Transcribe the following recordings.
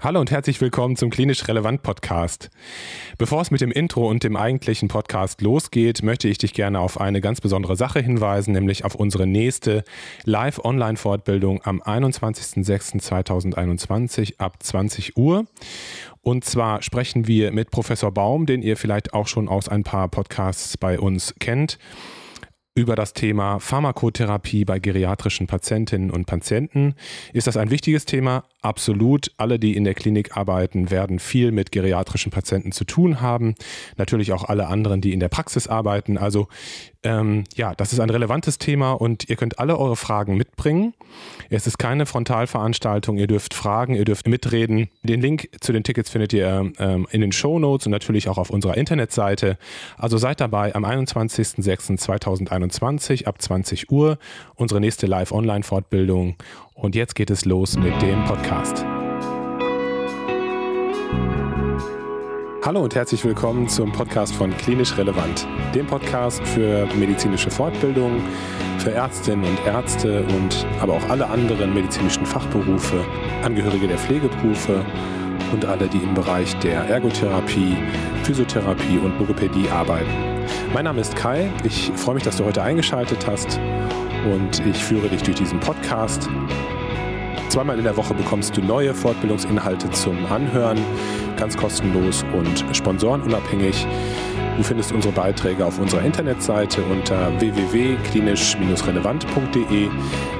Hallo und herzlich willkommen zum Klinisch Relevant Podcast. Bevor es mit dem Intro und dem eigentlichen Podcast losgeht, möchte ich dich gerne auf eine ganz besondere Sache hinweisen, nämlich auf unsere nächste Live-Online-Fortbildung am 21.06.2021 ab 20 Uhr. Und zwar sprechen wir mit Professor Baum, den ihr vielleicht auch schon aus ein paar Podcasts bei uns kennt über das Thema Pharmakotherapie bei geriatrischen Patientinnen und Patienten. Ist das ein wichtiges Thema? Absolut. Alle, die in der Klinik arbeiten, werden viel mit geriatrischen Patienten zu tun haben. Natürlich auch alle anderen, die in der Praxis arbeiten. Also ähm, ja, das ist ein relevantes Thema und ihr könnt alle eure Fragen mitbringen. Es ist keine Frontalveranstaltung. Ihr dürft fragen, ihr dürft mitreden. Den Link zu den Tickets findet ihr ähm, in den Show Notes und natürlich auch auf unserer Internetseite. Also seid dabei am 21.06.2021 ab 20 Uhr. Unsere nächste Live-Online-Fortbildung. Und jetzt geht es los mit dem Podcast. Hallo und herzlich willkommen zum Podcast von Klinisch Relevant, dem Podcast für medizinische Fortbildung, für Ärztinnen und Ärzte und aber auch alle anderen medizinischen Fachberufe, Angehörige der Pflegeberufe und alle, die im Bereich der Ergotherapie, Physiotherapie und Logopädie arbeiten. Mein Name ist Kai, ich freue mich, dass du heute eingeschaltet hast und ich führe dich durch diesen Podcast. Zweimal in der Woche bekommst du neue Fortbildungsinhalte zum Anhören ganz kostenlos und sponsorenunabhängig. Du findest unsere Beiträge auf unserer Internetseite unter www.klinisch-relevant.de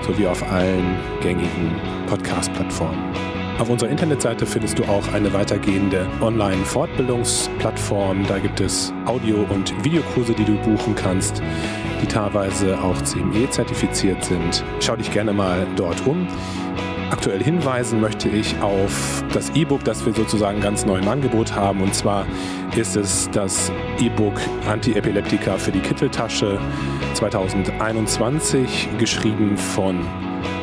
sowie auf allen gängigen Podcast-Plattformen. Auf unserer Internetseite findest du auch eine weitergehende Online-Fortbildungsplattform. Da gibt es Audio- und Videokurse, die du buchen kannst, die teilweise auch CME-zertifiziert sind. Schau dich gerne mal dort um. Aktuell hinweisen möchte ich auf das E-Book, das wir sozusagen ganz neu im Angebot haben. Und zwar ist es das E-Book Antiepileptika für die Kitteltasche 2021, geschrieben von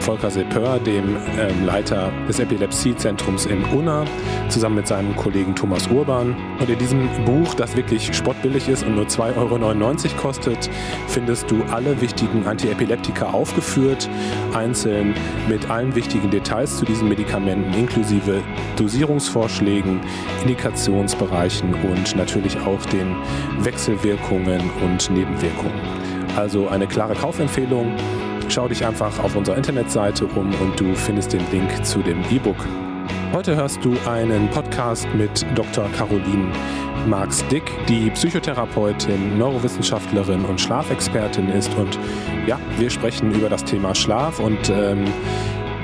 Volker Sepör, dem ähm, Leiter des Epilepsiezentrums in Unna, zusammen mit seinem Kollegen Thomas Urban. Und in diesem Buch, das wirklich spottbillig ist und nur 2,99 Euro kostet, findest du alle wichtigen Antiepileptika aufgeführt, einzeln mit allen wichtigen Details zu diesen Medikamenten, inklusive Dosierungsvorschlägen, Indikationsbereichen und natürlich auch den Wechselwirkungen und Nebenwirkungen. Also eine klare Kaufempfehlung Schau dich einfach auf unserer Internetseite um und du findest den Link zu dem E-Book. Heute hörst du einen Podcast mit Dr. Caroline Marx-Dick, die Psychotherapeutin, Neurowissenschaftlerin und Schlafexpertin ist. Und ja, wir sprechen über das Thema Schlaf und ähm,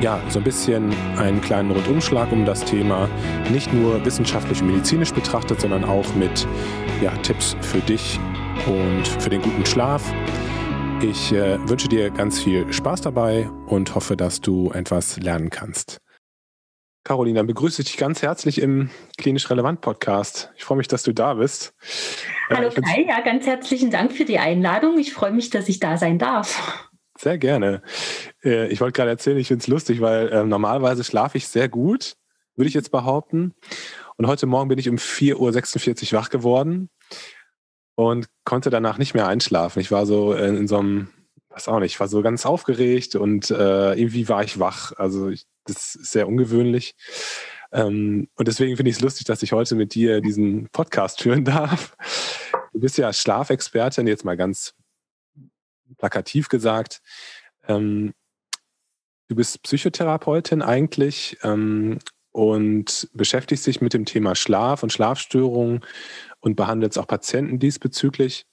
ja, so ein bisschen einen kleinen Rundumschlag um das Thema, nicht nur wissenschaftlich und medizinisch betrachtet, sondern auch mit ja, Tipps für dich und für den guten Schlaf. Ich äh, wünsche dir ganz viel Spaß dabei und hoffe, dass du etwas lernen kannst. Caroline, dann begrüße ich dich ganz herzlich im Klinisch Relevant Podcast. Ich freue mich, dass du da bist. Äh, Hallo äh, Kai, ja, ganz herzlichen Dank für die Einladung. Ich freue mich, dass ich da sein darf. Sehr gerne. Äh, ich wollte gerade erzählen, ich finde es lustig, weil äh, normalerweise schlafe ich sehr gut, würde ich jetzt behaupten. Und heute Morgen bin ich um 4.46 Uhr wach geworden und konnte danach nicht mehr einschlafen. Ich war so in, in so einem, was auch nicht, ich war so ganz aufgeregt und äh, irgendwie war ich wach. Also ich, das ist sehr ungewöhnlich. Ähm, und deswegen finde ich es lustig, dass ich heute mit dir diesen Podcast führen darf. Du bist ja Schlafexpertin, jetzt mal ganz plakativ gesagt. Ähm, du bist Psychotherapeutin eigentlich ähm, und beschäftigst dich mit dem Thema Schlaf und Schlafstörungen und behandelst auch Patienten diesbezüglich.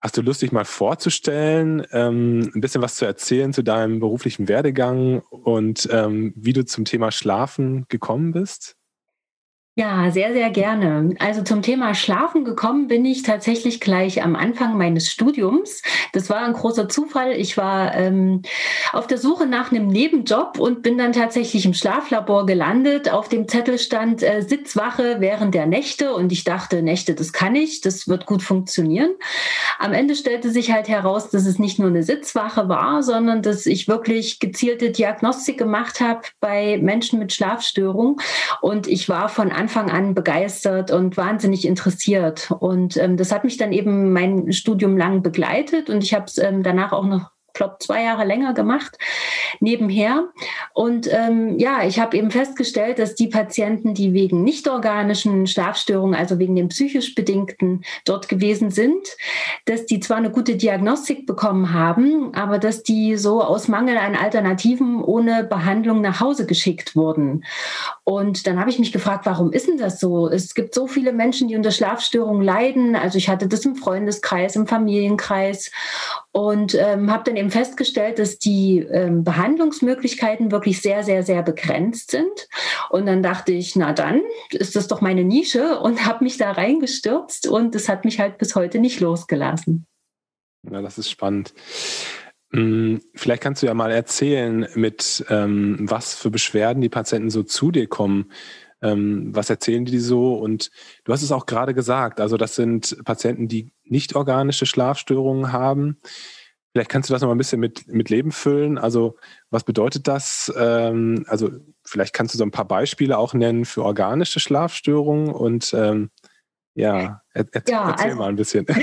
Hast du Lust, dich mal vorzustellen, ähm, ein bisschen was zu erzählen zu deinem beruflichen Werdegang und ähm, wie du zum Thema Schlafen gekommen bist? Ja, sehr, sehr gerne. Also zum Thema Schlafen gekommen bin ich tatsächlich gleich am Anfang meines Studiums. Das war ein großer Zufall. Ich war ähm, auf der Suche nach einem Nebenjob und bin dann tatsächlich im Schlaflabor gelandet. Auf dem Zettel stand äh, Sitzwache während der Nächte und ich dachte, Nächte, das kann ich, das wird gut funktionieren. Am Ende stellte sich halt heraus, dass es nicht nur eine Sitzwache war, sondern dass ich wirklich gezielte Diagnostik gemacht habe bei Menschen mit Schlafstörungen und ich war von Anfang Anfang an begeistert und wahnsinnig interessiert. Und ähm, das hat mich dann eben mein Studium lang begleitet und ich habe es ähm, danach auch noch glaube zwei Jahre länger gemacht nebenher. Und ähm, ja, ich habe eben festgestellt, dass die Patienten, die wegen nicht organischen Schlafstörungen, also wegen den psychisch bedingten dort gewesen sind, dass die zwar eine gute Diagnostik bekommen haben, aber dass die so aus Mangel an Alternativen ohne Behandlung nach Hause geschickt wurden. Und dann habe ich mich gefragt, warum ist denn das so? Es gibt so viele Menschen, die unter Schlafstörungen leiden. Also ich hatte das im Freundeskreis, im Familienkreis und ähm, habe dann eben festgestellt, dass die ähm, Behandlungsmöglichkeiten wirklich sehr, sehr, sehr begrenzt sind. Und dann dachte ich, na dann ist das doch meine Nische und habe mich da reingestürzt und es hat mich halt bis heute nicht losgelassen. Ja, das ist spannend. Hm, vielleicht kannst du ja mal erzählen, mit ähm, was für Beschwerden die Patienten so zu dir kommen. Ähm, was erzählen die so? Und du hast es auch gerade gesagt, also das sind Patienten, die nicht organische Schlafstörungen haben. Vielleicht kannst du das noch mal ein bisschen mit, mit Leben füllen. Also was bedeutet das? Ähm, also vielleicht kannst du so ein paar Beispiele auch nennen für organische Schlafstörungen und ähm, ja, er, er, ja, erzähl also, mal ein bisschen.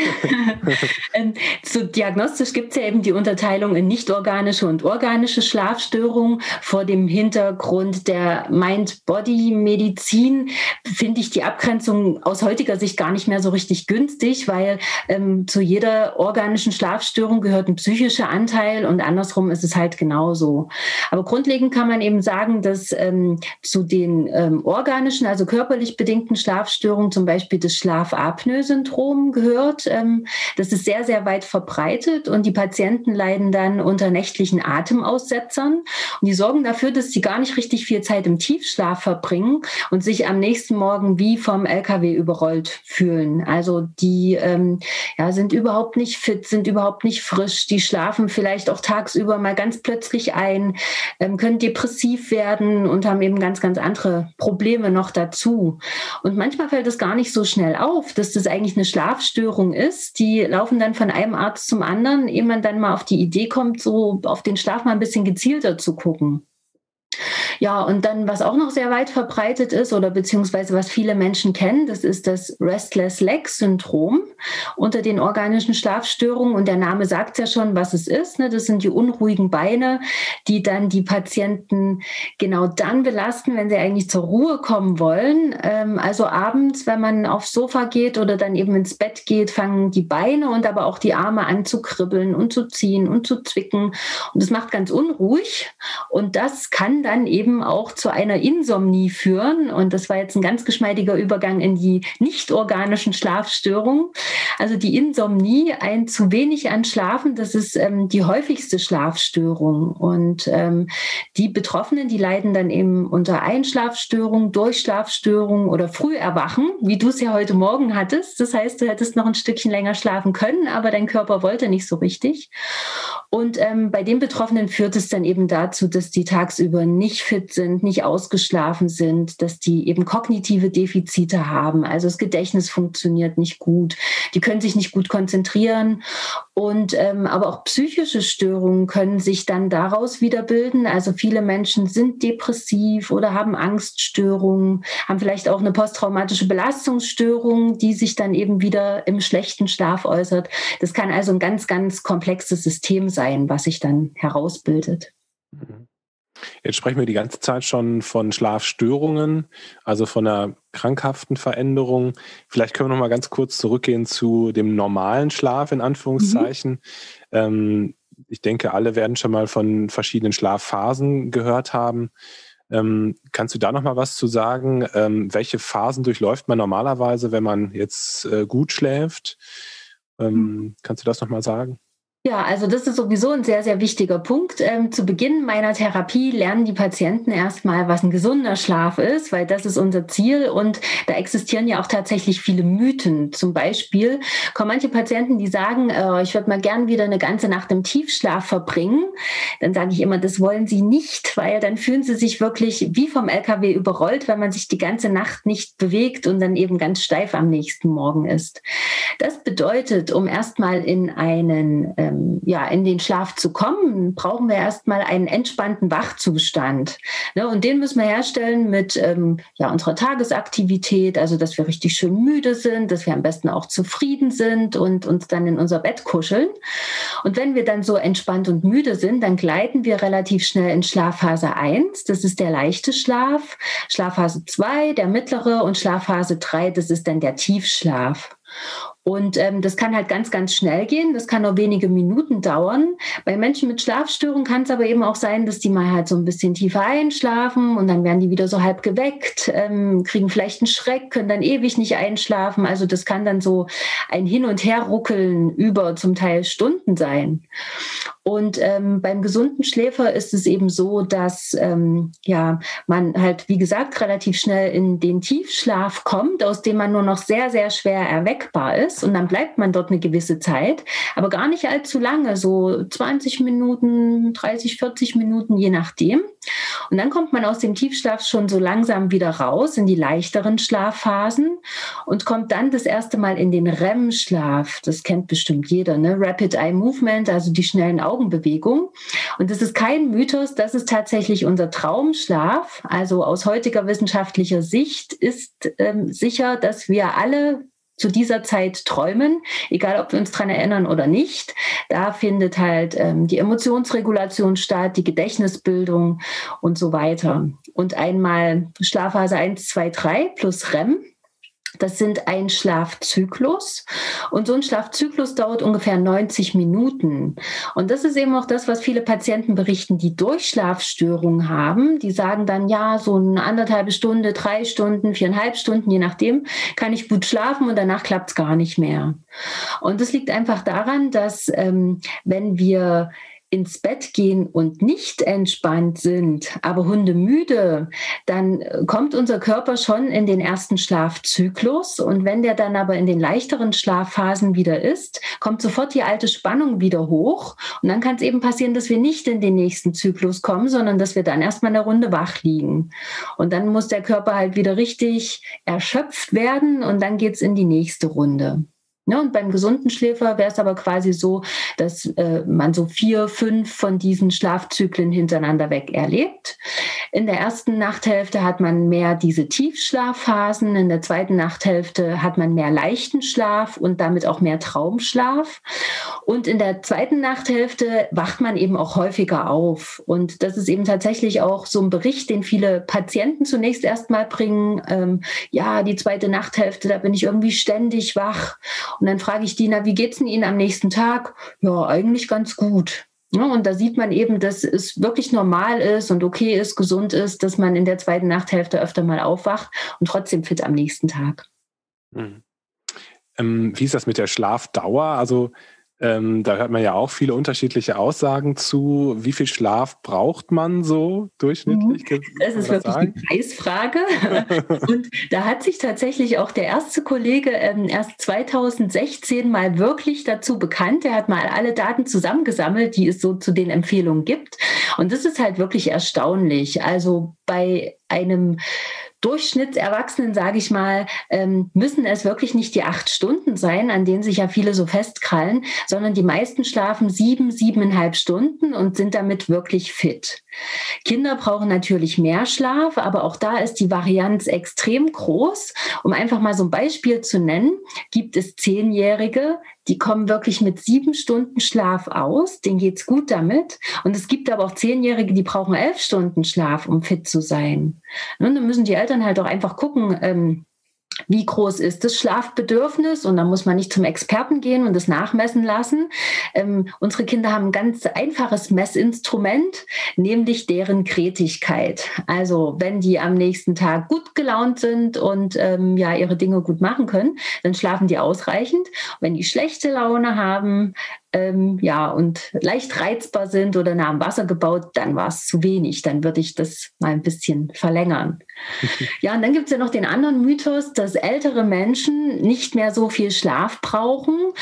Ähm, so diagnostisch gibt es ja eben die Unterteilung in nicht-organische und organische Schlafstörungen. Vor dem Hintergrund der Mind-Body-Medizin finde ich die Abgrenzung aus heutiger Sicht gar nicht mehr so richtig günstig, weil ähm, zu jeder organischen Schlafstörung gehört ein psychischer Anteil und andersrum ist es halt genauso. Aber grundlegend kann man eben sagen, dass ähm, zu den ähm, organischen, also körperlich bedingten Schlafstörungen, zum Beispiel das Schlafapnoe-Syndrom gehört. Ähm, das ist sehr, sehr weit verbreitet und die Patienten leiden dann unter nächtlichen Atemaussetzern. Und die sorgen dafür, dass sie gar nicht richtig viel Zeit im Tiefschlaf verbringen und sich am nächsten Morgen wie vom LKW überrollt fühlen. Also die ähm, ja, sind überhaupt nicht fit, sind überhaupt nicht frisch. Die schlafen vielleicht auch tagsüber mal ganz plötzlich ein, ähm, können depressiv werden und haben eben ganz, ganz andere Probleme noch dazu. Und manchmal fällt es gar nicht so schnell auf, dass das eigentlich eine Schlafstörung ist. Die laufen dann von einem Arzt zum anderen, ehe man dann mal auf die Idee kommt, so auf den Schlaf mal ein bisschen gezielter zu gucken. Ja, und dann, was auch noch sehr weit verbreitet ist oder beziehungsweise was viele Menschen kennen, das ist das Restless Leg Syndrom unter den organischen Schlafstörungen. Und der Name sagt ja schon, was es ist. Ne? Das sind die unruhigen Beine, die dann die Patienten genau dann belasten, wenn sie eigentlich zur Ruhe kommen wollen. Ähm, also abends, wenn man aufs Sofa geht oder dann eben ins Bett geht, fangen die Beine und aber auch die Arme an zu kribbeln und zu ziehen und zu zwicken. Und das macht ganz unruhig. Und das kann dann eben auch zu einer Insomnie führen. Und das war jetzt ein ganz geschmeidiger Übergang in die nicht organischen Schlafstörungen. Also die Insomnie, ein zu wenig an Schlafen, das ist ähm, die häufigste Schlafstörung. Und ähm, die Betroffenen, die leiden dann eben unter Einschlafstörungen, Durchschlafstörungen oder Früherwachen, wie du es ja heute Morgen hattest. Das heißt, du hättest noch ein Stückchen länger schlafen können, aber dein Körper wollte nicht so richtig. Und ähm, bei den Betroffenen führt es dann eben dazu, dass die tagsüber nicht fit sind, nicht ausgeschlafen sind, dass die eben kognitive Defizite haben. Also das Gedächtnis funktioniert nicht gut. Die können sich nicht gut konzentrieren. Und ähm, aber auch psychische Störungen können sich dann daraus wieder bilden. Also viele Menschen sind depressiv oder haben Angststörungen, haben vielleicht auch eine posttraumatische Belastungsstörung, die sich dann eben wieder im schlechten Schlaf äußert. Das kann also ein ganz, ganz komplexes System sein, was sich dann herausbildet. Mhm. Jetzt sprechen wir die ganze Zeit schon von Schlafstörungen, also von einer krankhaften Veränderung. Vielleicht können wir noch mal ganz kurz zurückgehen zu dem normalen Schlaf in Anführungszeichen. Mhm. Ähm, ich denke, alle werden schon mal von verschiedenen Schlafphasen gehört haben. Ähm, kannst du da noch mal was zu sagen? Ähm, welche Phasen durchläuft man normalerweise, wenn man jetzt äh, gut schläft? Ähm, mhm. Kannst du das noch mal sagen? Ja, also das ist sowieso ein sehr, sehr wichtiger Punkt. Ähm, zu Beginn meiner Therapie lernen die Patienten erstmal, was ein gesunder Schlaf ist, weil das ist unser Ziel. Und da existieren ja auch tatsächlich viele Mythen. Zum Beispiel kommen manche Patienten, die sagen, äh, ich würde mal gern wieder eine ganze Nacht im Tiefschlaf verbringen. Dann sage ich immer, das wollen sie nicht, weil dann fühlen sie sich wirklich wie vom LKW überrollt, wenn man sich die ganze Nacht nicht bewegt und dann eben ganz steif am nächsten Morgen ist. Das bedeutet, um erstmal in einen äh, ähm, ja, in den Schlaf zu kommen, brauchen wir erstmal einen entspannten Wachzustand. Ne? Und den müssen wir herstellen mit ähm, ja, unserer Tagesaktivität, also dass wir richtig schön müde sind, dass wir am besten auch zufrieden sind und uns dann in unser Bett kuscheln. Und wenn wir dann so entspannt und müde sind, dann gleiten wir relativ schnell in Schlafphase 1. Das ist der leichte Schlaf. Schlafphase 2, der mittlere und Schlafphase 3, das ist dann der Tiefschlaf. Und ähm, das kann halt ganz, ganz schnell gehen. Das kann nur wenige Minuten dauern. Bei Menschen mit Schlafstörungen kann es aber eben auch sein, dass die mal halt so ein bisschen tiefer einschlafen und dann werden die wieder so halb geweckt, ähm, kriegen vielleicht einen Schreck, können dann ewig nicht einschlafen. Also das kann dann so ein Hin- und Herruckeln über zum Teil Stunden sein. Und ähm, beim gesunden Schläfer ist es eben so, dass ähm, ja man halt, wie gesagt, relativ schnell in den Tiefschlaf kommt, aus dem man nur noch sehr, sehr schwer erweckbar ist und dann bleibt man dort eine gewisse Zeit, aber gar nicht allzu lange, so 20 Minuten, 30, 40 Minuten, je nachdem. Und dann kommt man aus dem Tiefschlaf schon so langsam wieder raus in die leichteren Schlafphasen und kommt dann das erste Mal in den REM-Schlaf. Das kennt bestimmt jeder, ne? Rapid Eye Movement, also die schnellen Augenbewegungen. Und das ist kein Mythos, das ist tatsächlich unser Traumschlaf. Also aus heutiger wissenschaftlicher Sicht ist ähm, sicher, dass wir alle zu dieser Zeit träumen, egal ob wir uns daran erinnern oder nicht. Da findet halt ähm, die Emotionsregulation statt, die Gedächtnisbildung und so weiter. Und einmal Schlafphase 1, 2, 3 plus REM das sind ein Schlafzyklus und so ein Schlafzyklus dauert ungefähr 90 Minuten. Und das ist eben auch das, was viele Patienten berichten, die Durchschlafstörungen haben. Die sagen dann, ja, so eine anderthalbe Stunde, drei Stunden, viereinhalb Stunden, je nachdem, kann ich gut schlafen und danach klappt es gar nicht mehr. Und das liegt einfach daran, dass ähm, wenn wir ins Bett gehen und nicht entspannt sind, aber hundemüde, dann äh, kommt unser Körper schon in den ersten Schlafzyklus. Und wenn der dann aber in den leichteren Schlafphasen wieder ist, kommt sofort die alte Spannung wieder hoch. Und dann kann es eben passieren, dass wir nicht in den nächsten Zyklus kommen, sondern dass wir dann erstmal eine Runde wach liegen. Und dann muss der Körper halt wieder richtig erschöpft werden und dann geht es in die nächste Runde. Ne, und beim gesunden Schläfer wäre es aber quasi so, dass äh, man so vier, fünf von diesen Schlafzyklen hintereinander weg erlebt. In der ersten Nachthälfte hat man mehr diese Tiefschlafphasen, in der zweiten Nachthälfte hat man mehr leichten Schlaf und damit auch mehr Traumschlaf. Und in der zweiten Nachthälfte wacht man eben auch häufiger auf. Und das ist eben tatsächlich auch so ein Bericht, den viele Patienten zunächst erstmal bringen. Ähm, ja, die zweite Nachthälfte, da bin ich irgendwie ständig wach. Und dann frage ich die, na, wie geht's denn Ihnen am nächsten Tag? Ja, eigentlich ganz gut. Ja, und da sieht man eben, dass es wirklich normal ist und okay ist, gesund ist, dass man in der zweiten Nachthälfte öfter mal aufwacht und trotzdem fit am nächsten Tag. Mhm. Ähm, wie ist das mit der Schlafdauer? Also ähm, da hört man ja auch viele unterschiedliche Aussagen zu. Wie viel Schlaf braucht man so durchschnittlich? Mhm. Das ist wirklich sagen? die Preisfrage. und da hat sich tatsächlich auch der erste Kollege ähm, erst 2016 mal wirklich dazu bekannt. Er hat mal alle Daten zusammengesammelt, die es so zu den Empfehlungen gibt. Und das ist halt wirklich erstaunlich. Also bei einem Durchschnittserwachsenen, sage ich mal, ähm, müssen es wirklich nicht die acht Stunden sein, an denen sich ja viele so festkrallen, sondern die meisten schlafen sieben, siebeneinhalb Stunden und sind damit wirklich fit. Kinder brauchen natürlich mehr Schlaf, aber auch da ist die Varianz extrem groß. Um einfach mal so ein Beispiel zu nennen, gibt es Zehnjährige, die kommen wirklich mit sieben Stunden Schlaf aus, denen geht's gut damit. Und es gibt aber auch Zehnjährige, die brauchen elf Stunden Schlaf, um fit zu sein. Und dann müssen die Eltern halt auch einfach gucken, ähm, wie groß ist das Schlafbedürfnis und da muss man nicht zum Experten gehen und das nachmessen lassen. Ähm, unsere Kinder haben ein ganz einfaches Messinstrument, nämlich deren Kretigkeit. Also wenn die am nächsten Tag gut gelaunt sind und ähm, ja ihre Dinge gut machen können, dann schlafen die ausreichend. Wenn die schlechte Laune haben, ähm, ja, und leicht reizbar sind oder nah am Wasser gebaut, dann war es zu wenig. Dann würde ich das mal ein bisschen verlängern. ja, und dann gibt es ja noch den anderen Mythos, dass ältere Menschen nicht mehr so viel Schlaf brauchen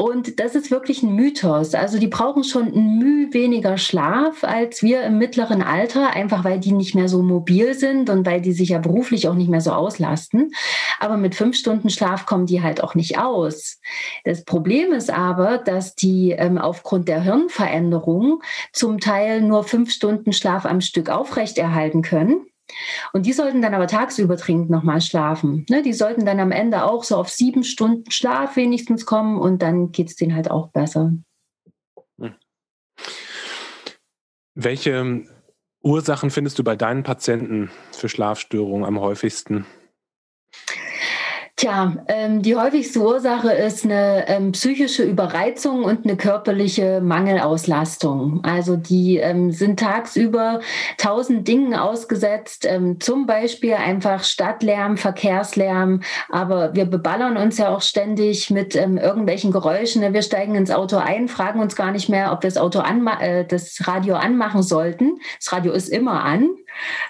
Und das ist wirklich ein Mythos. Also die brauchen schon ein Mühe weniger Schlaf als wir im mittleren Alter, einfach weil die nicht mehr so mobil sind und weil die sich ja beruflich auch nicht mehr so auslasten. Aber mit fünf Stunden Schlaf kommen die halt auch nicht aus. Das Problem ist aber, dass die ähm, aufgrund der Hirnveränderung zum Teil nur fünf Stunden Schlaf am Stück aufrechterhalten können. Und die sollten dann aber tagsüber dringend nochmal schlafen. Ne? Die sollten dann am Ende auch so auf sieben Stunden Schlaf wenigstens kommen und dann geht es denen halt auch besser. Hm. Welche Ursachen findest du bei deinen Patienten für Schlafstörungen am häufigsten? Tja, ähm, die häufigste Ursache ist eine ähm, psychische Überreizung und eine körperliche Mangelauslastung. Also die ähm, sind tagsüber tausend Dingen ausgesetzt, ähm, zum Beispiel einfach Stadtlärm, Verkehrslärm, aber wir beballern uns ja auch ständig mit ähm, irgendwelchen Geräuschen. Wir steigen ins Auto ein, fragen uns gar nicht mehr, ob wir das Auto anma äh, das Radio anmachen sollten. Das Radio ist immer an.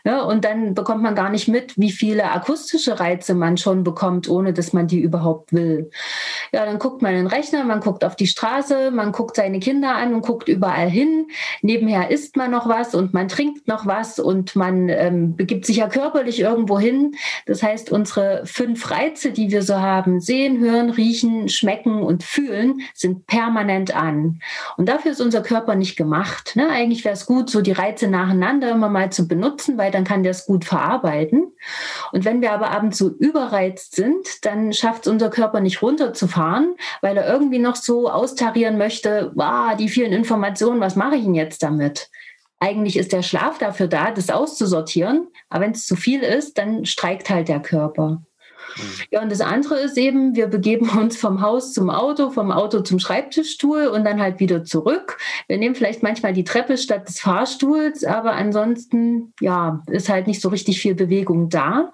Ne? Und dann bekommt man gar nicht mit, wie viele akustische Reize man schon bekommt, ohne dass man die überhaupt will. Ja, dann guckt man in den Rechner, man guckt auf die Straße, man guckt seine Kinder an und guckt überall hin. Nebenher isst man noch was und man trinkt noch was und man ähm, begibt sich ja körperlich irgendwo hin. Das heißt, unsere fünf Reize, die wir so haben, sehen, hören, riechen, schmecken und fühlen, sind permanent an. Und dafür ist unser Körper nicht gemacht. Ne? Eigentlich wäre es gut, so die Reize nacheinander immer mal zu benutzen nutzen, weil dann kann der es gut verarbeiten. Und wenn wir aber abends so überreizt sind, dann schafft es unser Körper nicht runterzufahren, weil er irgendwie noch so austarieren möchte, wow, die vielen Informationen, was mache ich denn jetzt damit? Eigentlich ist der Schlaf dafür da, das auszusortieren. Aber wenn es zu viel ist, dann streikt halt der Körper. Mhm. Ja, und das andere ist eben, wir begeben uns vom Haus zum Auto, vom Auto zum Schreibtischstuhl und dann halt wieder zurück. Wir nehmen vielleicht manchmal die Treppe statt des Fahrstuhls, aber ansonsten, ja, ist halt nicht so richtig viel Bewegung da.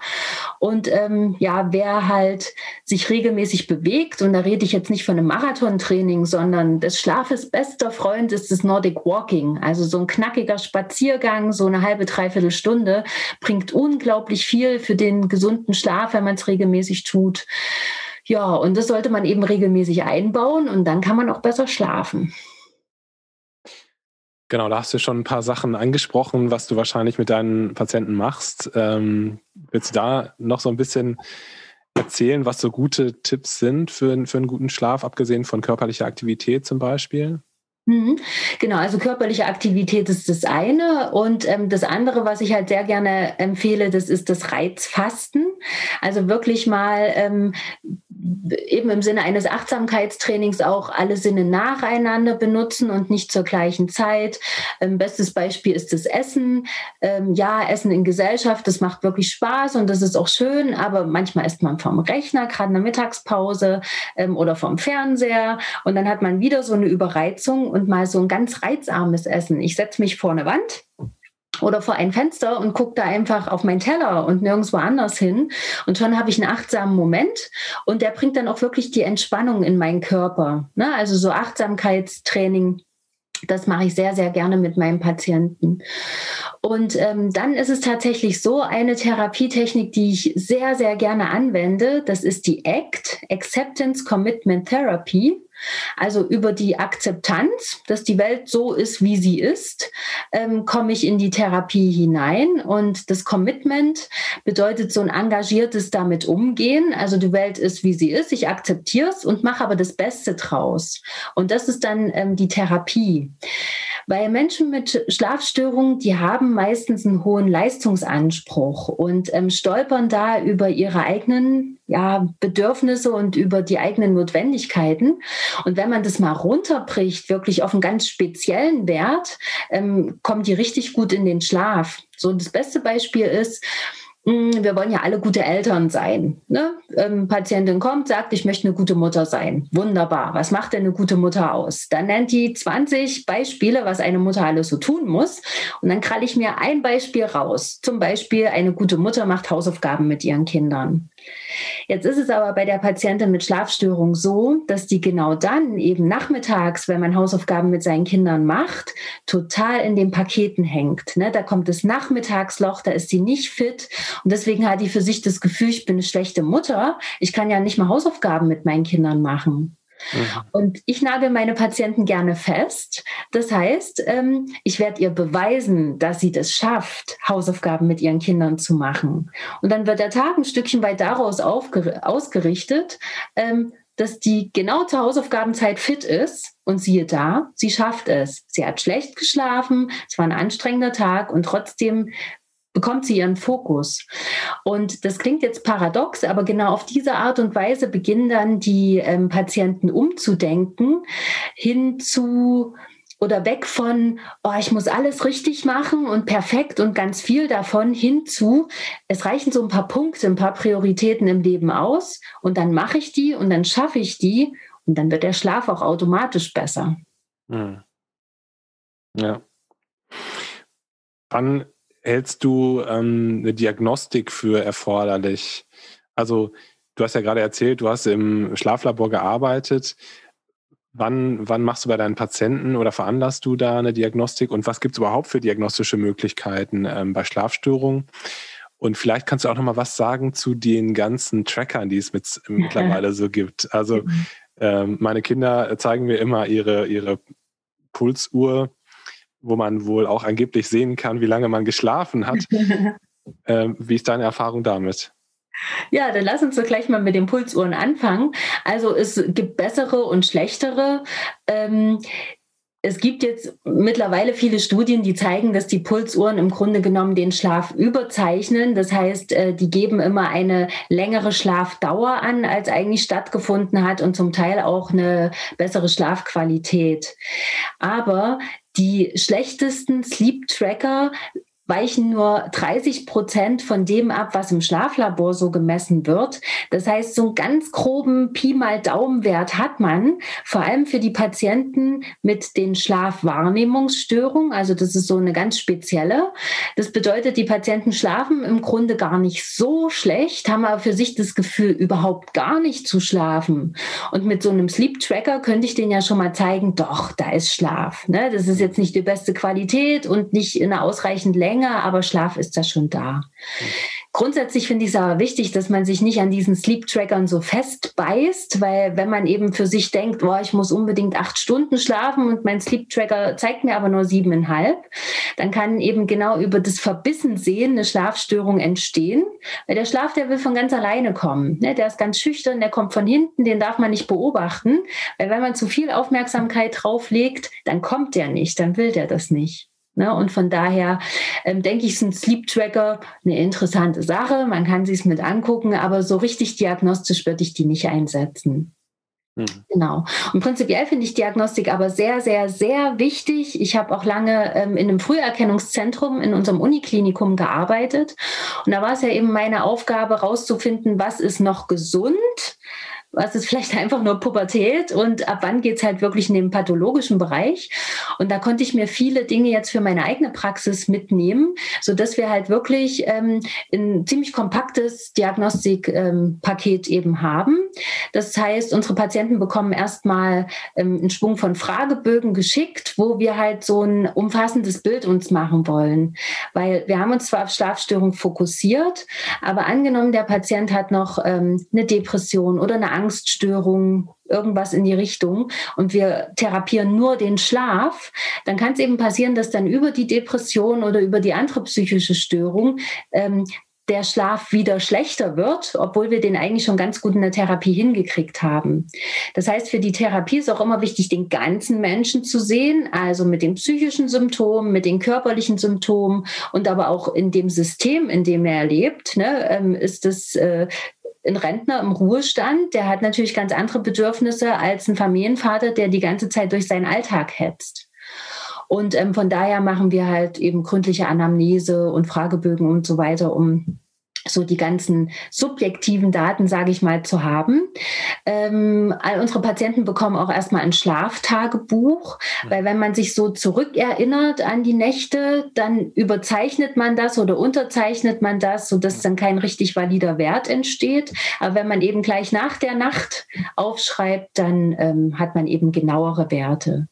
Und ähm, ja, wer halt sich regelmäßig bewegt, und da rede ich jetzt nicht von einem Marathontraining, sondern des Schlafes bester Freund ist das Nordic Walking. Also so ein knackiger Spaziergang, so eine halbe, dreiviertel Stunde, bringt unglaublich viel für den gesunden Schlaf, wenn man es regelmäßig tut. Ja, und das sollte man eben regelmäßig einbauen und dann kann man auch besser schlafen. Genau, da hast du schon ein paar Sachen angesprochen, was du wahrscheinlich mit deinen Patienten machst. Ähm, willst du da noch so ein bisschen erzählen, was so gute Tipps sind für, für einen guten Schlaf, abgesehen von körperlicher Aktivität zum Beispiel? Mhm. Genau, also körperliche Aktivität ist das eine und ähm, das andere, was ich halt sehr gerne empfehle, das ist das Reizfasten. Also wirklich mal ähm, eben im Sinne eines Achtsamkeitstrainings auch alle Sinne nacheinander benutzen und nicht zur gleichen Zeit. Ähm, bestes Beispiel ist das Essen. Ähm, ja, Essen in Gesellschaft, das macht wirklich Spaß und das ist auch schön, aber manchmal isst man vom Rechner, gerade in der Mittagspause ähm, oder vom Fernseher und dann hat man wieder so eine Überreizung und mal so ein ganz reizarmes Essen. Ich setze mich vor eine Wand oder vor ein Fenster und gucke da einfach auf meinen Teller und nirgendwo anders hin. Und schon habe ich einen achtsamen Moment und der bringt dann auch wirklich die Entspannung in meinen Körper. Ne? Also so Achtsamkeitstraining das mache ich sehr, sehr gerne mit meinen Patienten. Und ähm, dann ist es tatsächlich so, eine Therapietechnik, die ich sehr, sehr gerne anwende, das ist die ACT, Acceptance Commitment Therapy. Also über die Akzeptanz, dass die Welt so ist, wie sie ist, ähm, komme ich in die Therapie hinein. Und das Commitment bedeutet so ein engagiertes damit umgehen. Also die Welt ist, wie sie ist. Ich akzeptiere es und mache aber das Beste draus. Und das ist dann ähm, die Therapie. Weil Menschen mit Schlafstörungen, die haben meistens einen hohen Leistungsanspruch und ähm, stolpern da über ihre eigenen ja, Bedürfnisse und über die eigenen Notwendigkeiten. Und wenn man das mal runterbricht, wirklich auf einen ganz speziellen Wert, ähm, kommen die richtig gut in den Schlaf. So das beste Beispiel ist, wir wollen ja alle gute Eltern sein. Ne? Ähm, Patientin kommt, sagt, ich möchte eine gute Mutter sein. Wunderbar. Was macht denn eine gute Mutter aus? Dann nennt die 20 Beispiele, was eine Mutter alles so tun muss. Und dann kralle ich mir ein Beispiel raus. Zum Beispiel, eine gute Mutter macht Hausaufgaben mit ihren Kindern. Jetzt ist es aber bei der Patientin mit Schlafstörung so, dass die genau dann eben nachmittags, wenn man Hausaufgaben mit seinen Kindern macht, total in den Paketen hängt. Ne? Da kommt das Nachmittagsloch, da ist sie nicht fit und deswegen hat die für sich das Gefühl, ich bin eine schlechte Mutter. Ich kann ja nicht mal Hausaufgaben mit meinen Kindern machen. Mhm. Und ich nagel meine Patienten gerne fest. Das heißt, ähm, ich werde ihr beweisen, dass sie das schafft, Hausaufgaben mit ihren Kindern zu machen. Und dann wird der Tag ein Stückchen weit daraus ausgerichtet, ähm, dass die genau zur Hausaufgabenzeit fit ist und siehe da, sie schafft es. Sie hat schlecht geschlafen, es war ein anstrengender Tag und trotzdem bekommt sie ihren Fokus. Und das klingt jetzt paradox, aber genau auf diese Art und Weise beginnen dann die ähm, Patienten umzudenken hin zu oder weg von, oh, ich muss alles richtig machen und perfekt und ganz viel davon hinzu, es reichen so ein paar Punkte, ein paar Prioritäten im Leben aus und dann mache ich die und dann schaffe ich die und dann wird der Schlaf auch automatisch besser. Hm. Ja. Wann hältst du ähm, eine Diagnostik für erforderlich? Also du hast ja gerade erzählt, du hast im Schlaflabor gearbeitet. Wann, wann machst du bei deinen Patienten oder veranlasst du da eine Diagnostik und was gibt es überhaupt für diagnostische Möglichkeiten ähm, bei Schlafstörungen? Und vielleicht kannst du auch noch mal was sagen zu den ganzen Trackern, die es mit, mittlerweile so gibt. Also ähm, meine Kinder zeigen mir immer ihre, ihre Pulsuhr wo man wohl auch angeblich sehen kann, wie lange man geschlafen hat. ähm, wie ist deine Erfahrung damit? Ja, dann lass uns doch gleich mal mit den Pulsuhren anfangen. Also es gibt bessere und schlechtere. Ähm, es gibt jetzt mittlerweile viele Studien, die zeigen, dass die Pulsuhren im Grunde genommen den Schlaf überzeichnen. Das heißt, äh, die geben immer eine längere Schlafdauer an, als eigentlich stattgefunden hat und zum Teil auch eine bessere Schlafqualität. Aber die schlechtesten Sleep Tracker weichen nur 30 Prozent von dem ab, was im Schlaflabor so gemessen wird. Das heißt, so einen ganz groben Pi mal Daumenwert hat man, vor allem für die Patienten mit den Schlafwahrnehmungsstörungen. Also das ist so eine ganz spezielle. Das bedeutet, die Patienten schlafen im Grunde gar nicht so schlecht, haben aber für sich das Gefühl, überhaupt gar nicht zu schlafen. Und mit so einem Sleep Tracker könnte ich denen ja schon mal zeigen, doch, da ist Schlaf. Ne? Das ist jetzt nicht die beste Qualität und nicht in einer ausreichend Länge länger, aber Schlaf ist da schon da. Grundsätzlich finde ich es aber wichtig, dass man sich nicht an diesen Sleep-Trackern so festbeißt, weil wenn man eben für sich denkt, boah, ich muss unbedingt acht Stunden schlafen und mein Sleep-Tracker zeigt mir aber nur siebeneinhalb, dann kann eben genau über das Verbissensehen eine Schlafstörung entstehen, weil der Schlaf, der will von ganz alleine kommen. Ne? Der ist ganz schüchtern, der kommt von hinten, den darf man nicht beobachten, weil wenn man zu viel Aufmerksamkeit drauflegt, dann kommt der nicht, dann will der das nicht. Ne? Und von daher ähm, denke ich, ist ein Sleep Tracker eine interessante Sache. Man kann sich es mit angucken, aber so richtig diagnostisch würde ich die nicht einsetzen. Mhm. Genau. Und prinzipiell finde ich Diagnostik aber sehr, sehr, sehr wichtig. Ich habe auch lange ähm, in einem Früherkennungszentrum in unserem Uniklinikum gearbeitet. Und da war es ja eben meine Aufgabe, rauszufinden, was ist noch gesund, was ist vielleicht einfach nur Pubertät und ab wann geht's halt wirklich in den pathologischen Bereich. Und da konnte ich mir viele Dinge jetzt für meine eigene Praxis mitnehmen, so dass wir halt wirklich ähm, ein ziemlich kompaktes Diagnostikpaket ähm, eben haben. Das heißt, unsere Patienten bekommen erstmal ähm, einen Schwung von Fragebögen geschickt, wo wir halt so ein umfassendes Bild uns machen wollen. Weil wir haben uns zwar auf Schlafstörung fokussiert, aber angenommen, der Patient hat noch ähm, eine Depression oder eine Angst, Angststörung, irgendwas in die Richtung und wir therapieren nur den Schlaf, dann kann es eben passieren, dass dann über die Depression oder über die andere psychische Störung ähm, der Schlaf wieder schlechter wird, obwohl wir den eigentlich schon ganz gut in der Therapie hingekriegt haben. Das heißt, für die Therapie ist auch immer wichtig, den ganzen Menschen zu sehen, also mit den psychischen Symptomen, mit den körperlichen Symptomen und aber auch in dem System, in dem er lebt, ne, ähm, ist äh, ein Rentner im Ruhestand, der hat natürlich ganz andere Bedürfnisse als ein Familienvater, der die ganze Zeit durch seinen Alltag hetzt. Und ähm, von daher machen wir halt eben gründliche Anamnese und Fragebögen und so weiter, um so die ganzen subjektiven Daten, sage ich mal, zu haben. Ähm, all unsere Patienten bekommen auch erstmal ein Schlaftagebuch, weil wenn man sich so zurückerinnert an die Nächte, dann überzeichnet man das oder unterzeichnet man das, sodass dann kein richtig valider Wert entsteht. Aber wenn man eben gleich nach der Nacht aufschreibt, dann ähm, hat man eben genauere Werte.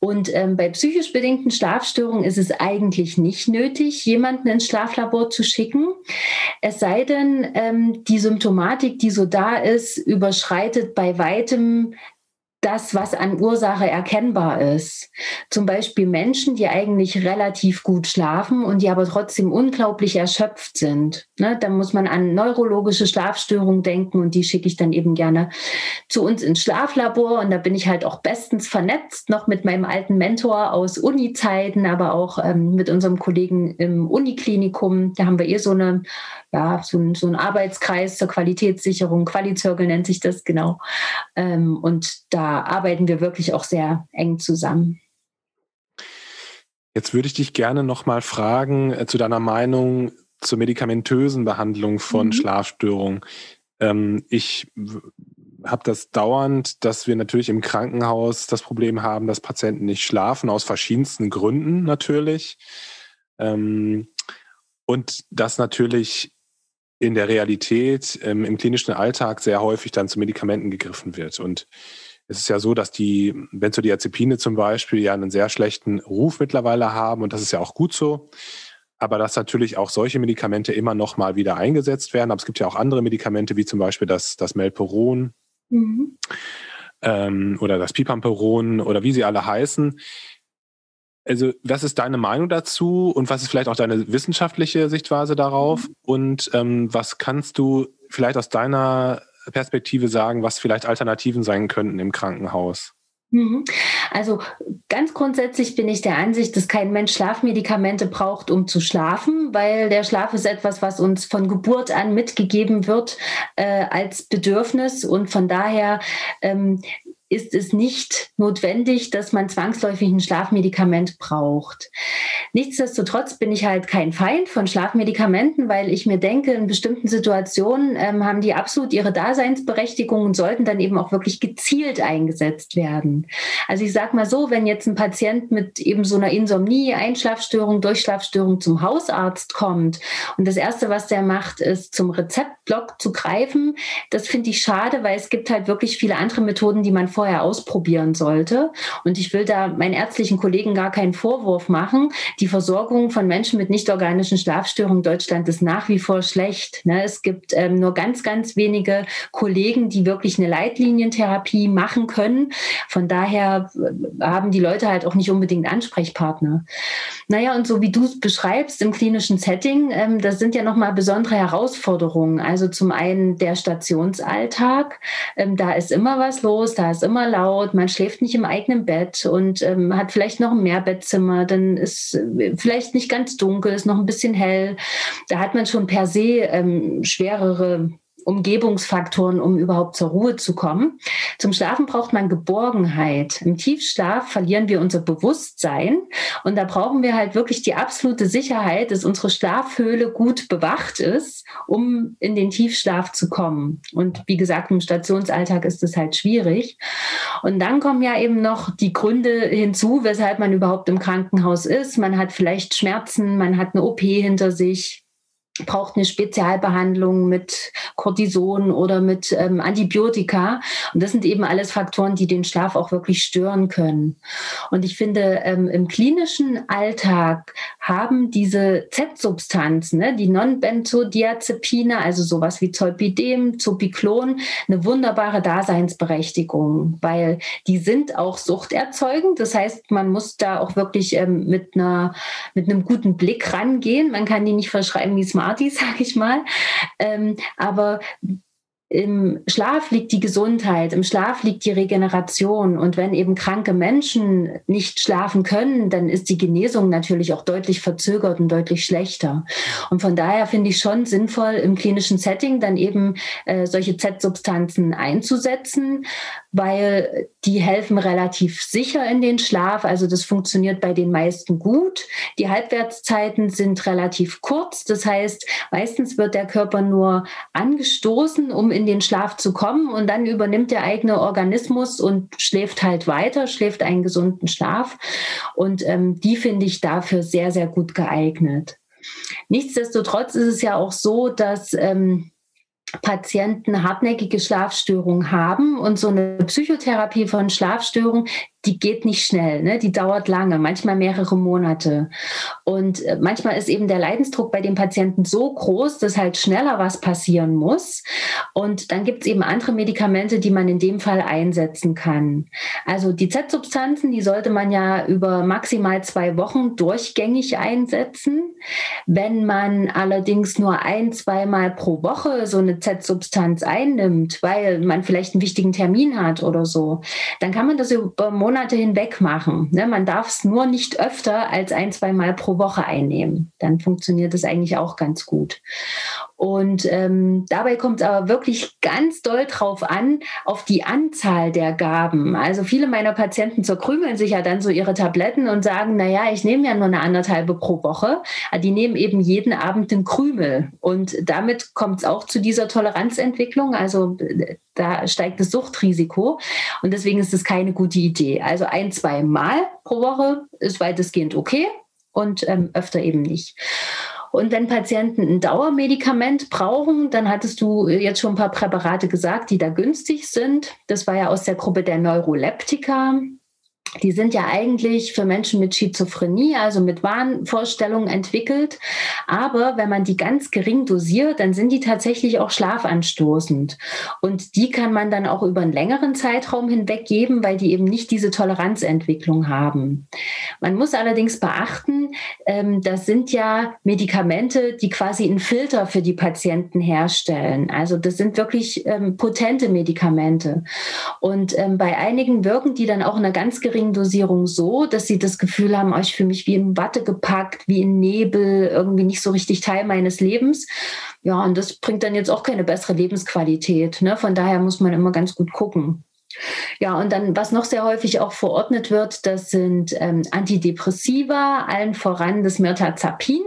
Und ähm, bei psychisch bedingten Schlafstörungen ist es eigentlich nicht nötig, jemanden ins Schlaflabor zu schicken. Es sei denn, ähm, die Symptomatik, die so da ist, überschreitet bei weitem das, was an Ursache erkennbar ist. Zum Beispiel Menschen, die eigentlich relativ gut schlafen und die aber trotzdem unglaublich erschöpft sind. Ne, da muss man an neurologische Schlafstörungen denken und die schicke ich dann eben gerne zu uns ins Schlaflabor. Und da bin ich halt auch bestens vernetzt, noch mit meinem alten Mentor aus Uni-Zeiten, aber auch ähm, mit unserem Kollegen im Uniklinikum. Da haben wir eh so eine ja, so ein, so ein Arbeitskreis zur Qualitätssicherung, Qualizirkel nennt sich das genau. Ähm, und da arbeiten wir wirklich auch sehr eng zusammen. Jetzt würde ich dich gerne noch mal fragen äh, zu deiner Meinung zur medikamentösen Behandlung von mhm. Schlafstörungen. Ähm, ich habe das dauernd, dass wir natürlich im Krankenhaus das Problem haben, dass Patienten nicht schlafen, aus verschiedensten Gründen natürlich. Ähm, und dass natürlich in der Realität ähm, im klinischen Alltag sehr häufig dann zu Medikamenten gegriffen wird. Und es ist ja so, dass die Benzodiazepine zum Beispiel ja einen sehr schlechten Ruf mittlerweile haben und das ist ja auch gut so. Aber dass natürlich auch solche Medikamente immer noch mal wieder eingesetzt werden. Aber es gibt ja auch andere Medikamente, wie zum Beispiel das, das Melperon mhm. ähm, oder das Pipamperon oder wie sie alle heißen, also, was ist deine Meinung dazu und was ist vielleicht auch deine wissenschaftliche Sichtweise darauf? Mhm. Und ähm, was kannst du vielleicht aus deiner Perspektive sagen, was vielleicht Alternativen sein könnten im Krankenhaus? Mhm. Also ganz grundsätzlich bin ich der Ansicht, dass kein Mensch Schlafmedikamente braucht, um zu schlafen, weil der Schlaf ist etwas, was uns von Geburt an mitgegeben wird äh, als Bedürfnis und von daher ähm, ist es nicht notwendig, dass man zwangsläufig ein Schlafmedikament braucht. Nichtsdestotrotz bin ich halt kein Feind von Schlafmedikamenten, weil ich mir denke, in bestimmten Situationen ähm, haben die absolut ihre Daseinsberechtigung und sollten dann eben auch wirklich gezielt eingesetzt werden. Also ich sage mal so, wenn jetzt ein Patient mit eben so einer Insomnie, Einschlafstörung, Durchschlafstörung zum Hausarzt kommt und das Erste, was der macht, ist zum Rezeptblock zu greifen, das finde ich schade, weil es gibt halt wirklich viele andere Methoden, die man vorher ausprobieren sollte. Und ich will da meinen ärztlichen Kollegen gar keinen Vorwurf machen. Die Versorgung von Menschen mit nicht organischen Schlafstörungen in Deutschland ist nach wie vor schlecht. Ne? Es gibt ähm, nur ganz, ganz wenige Kollegen, die wirklich eine Leitlinientherapie machen können. Von daher äh, haben die Leute halt auch nicht unbedingt Ansprechpartner. Naja, und so wie du es beschreibst im klinischen Setting, ähm, das sind ja nochmal besondere Herausforderungen. Also zum einen der Stationsalltag. Ähm, da ist immer was los, da ist immer laut, man schläft nicht im eigenen Bett und ähm, hat vielleicht noch ein Mehrbettzimmer, dann ist äh, vielleicht nicht ganz dunkel, ist noch ein bisschen hell. Da hat man schon per se ähm, schwerere Umgebungsfaktoren, um überhaupt zur Ruhe zu kommen. Zum Schlafen braucht man Geborgenheit. Im Tiefschlaf verlieren wir unser Bewusstsein und da brauchen wir halt wirklich die absolute Sicherheit, dass unsere Schlafhöhle gut bewacht ist, um in den Tiefschlaf zu kommen. Und wie gesagt, im Stationsalltag ist es halt schwierig. Und dann kommen ja eben noch die Gründe hinzu, weshalb man überhaupt im Krankenhaus ist. Man hat vielleicht Schmerzen, man hat eine OP hinter sich braucht eine Spezialbehandlung mit Cortison oder mit ähm, Antibiotika. Und das sind eben alles Faktoren, die den Schlaf auch wirklich stören können. Und ich finde, ähm, im klinischen Alltag haben diese Z-Substanzen, ne, die Non-Benzodiazepine, also sowas wie Zolpidem, Zopiclon, eine wunderbare Daseinsberechtigung, weil die sind auch suchterzeugend. Das heißt, man muss da auch wirklich ähm, mit, einer, mit einem guten Blick rangehen. Man kann die nicht verschreiben wie Smart Party, sage ich mal. Ähm, aber im Schlaf liegt die Gesundheit, im Schlaf liegt die Regeneration. Und wenn eben kranke Menschen nicht schlafen können, dann ist die Genesung natürlich auch deutlich verzögert und deutlich schlechter. Und von daher finde ich schon sinnvoll, im klinischen Setting dann eben äh, solche Z-Substanzen einzusetzen, weil die helfen relativ sicher in den Schlaf. Also das funktioniert bei den meisten gut. Die Halbwertszeiten sind relativ kurz. Das heißt, meistens wird der Körper nur angestoßen, um in den Schlaf zu kommen und dann übernimmt der eigene Organismus und schläft halt weiter, schläft einen gesunden Schlaf. Und ähm, die finde ich dafür sehr, sehr gut geeignet. Nichtsdestotrotz ist es ja auch so, dass ähm, Patienten hartnäckige Schlafstörungen haben und so eine Psychotherapie von Schlafstörungen die geht nicht schnell, ne? die dauert lange, manchmal mehrere Monate. Und äh, manchmal ist eben der Leidensdruck bei den Patienten so groß, dass halt schneller was passieren muss. Und dann gibt es eben andere Medikamente, die man in dem Fall einsetzen kann. Also die Z-Substanzen, die sollte man ja über maximal zwei Wochen durchgängig einsetzen. Wenn man allerdings nur ein, zweimal pro Woche so eine Z-Substanz einnimmt, weil man vielleicht einen wichtigen Termin hat oder so, dann kann man das über Monate hinweg machen. Ne? Man darf es nur nicht öfter als ein, zweimal pro Woche einnehmen. Dann funktioniert das eigentlich auch ganz gut. Und ähm, dabei kommt es aber wirklich ganz doll drauf an, auf die Anzahl der Gaben. Also viele meiner Patienten zerkrümeln sich ja dann so ihre Tabletten und sagen, na ja, ich nehme ja nur eine anderthalbe pro Woche. Die nehmen eben jeden Abend den Krümel. Und damit kommt es auch zu dieser Toleranzentwicklung. Also da steigt das Suchtrisiko. Und deswegen ist es keine gute Idee. Also ein, zwei Mal pro Woche ist weitestgehend okay und ähm, öfter eben nicht. Und wenn Patienten ein Dauermedikament brauchen, dann hattest du jetzt schon ein paar Präparate gesagt, die da günstig sind. Das war ja aus der Gruppe der Neuroleptika die sind ja eigentlich für Menschen mit Schizophrenie, also mit Wahnvorstellungen entwickelt. Aber wenn man die ganz gering dosiert, dann sind die tatsächlich auch schlafanstoßend. Und die kann man dann auch über einen längeren Zeitraum hinweg geben, weil die eben nicht diese Toleranzentwicklung haben. Man muss allerdings beachten, ähm, das sind ja Medikamente, die quasi einen Filter für die Patienten herstellen. Also das sind wirklich ähm, potente Medikamente. Und ähm, bei einigen wirken die dann auch in einer ganz geringen geringen Dosierung so, dass sie das Gefühl haben, oh, ich fühle mich wie in Watte gepackt, wie in Nebel, irgendwie nicht so richtig Teil meines Lebens. Ja, und das bringt dann jetzt auch keine bessere Lebensqualität. Ne? Von daher muss man immer ganz gut gucken. Ja, und dann, was noch sehr häufig auch verordnet wird, das sind ähm, Antidepressiva, allen voran das Mirtazapin.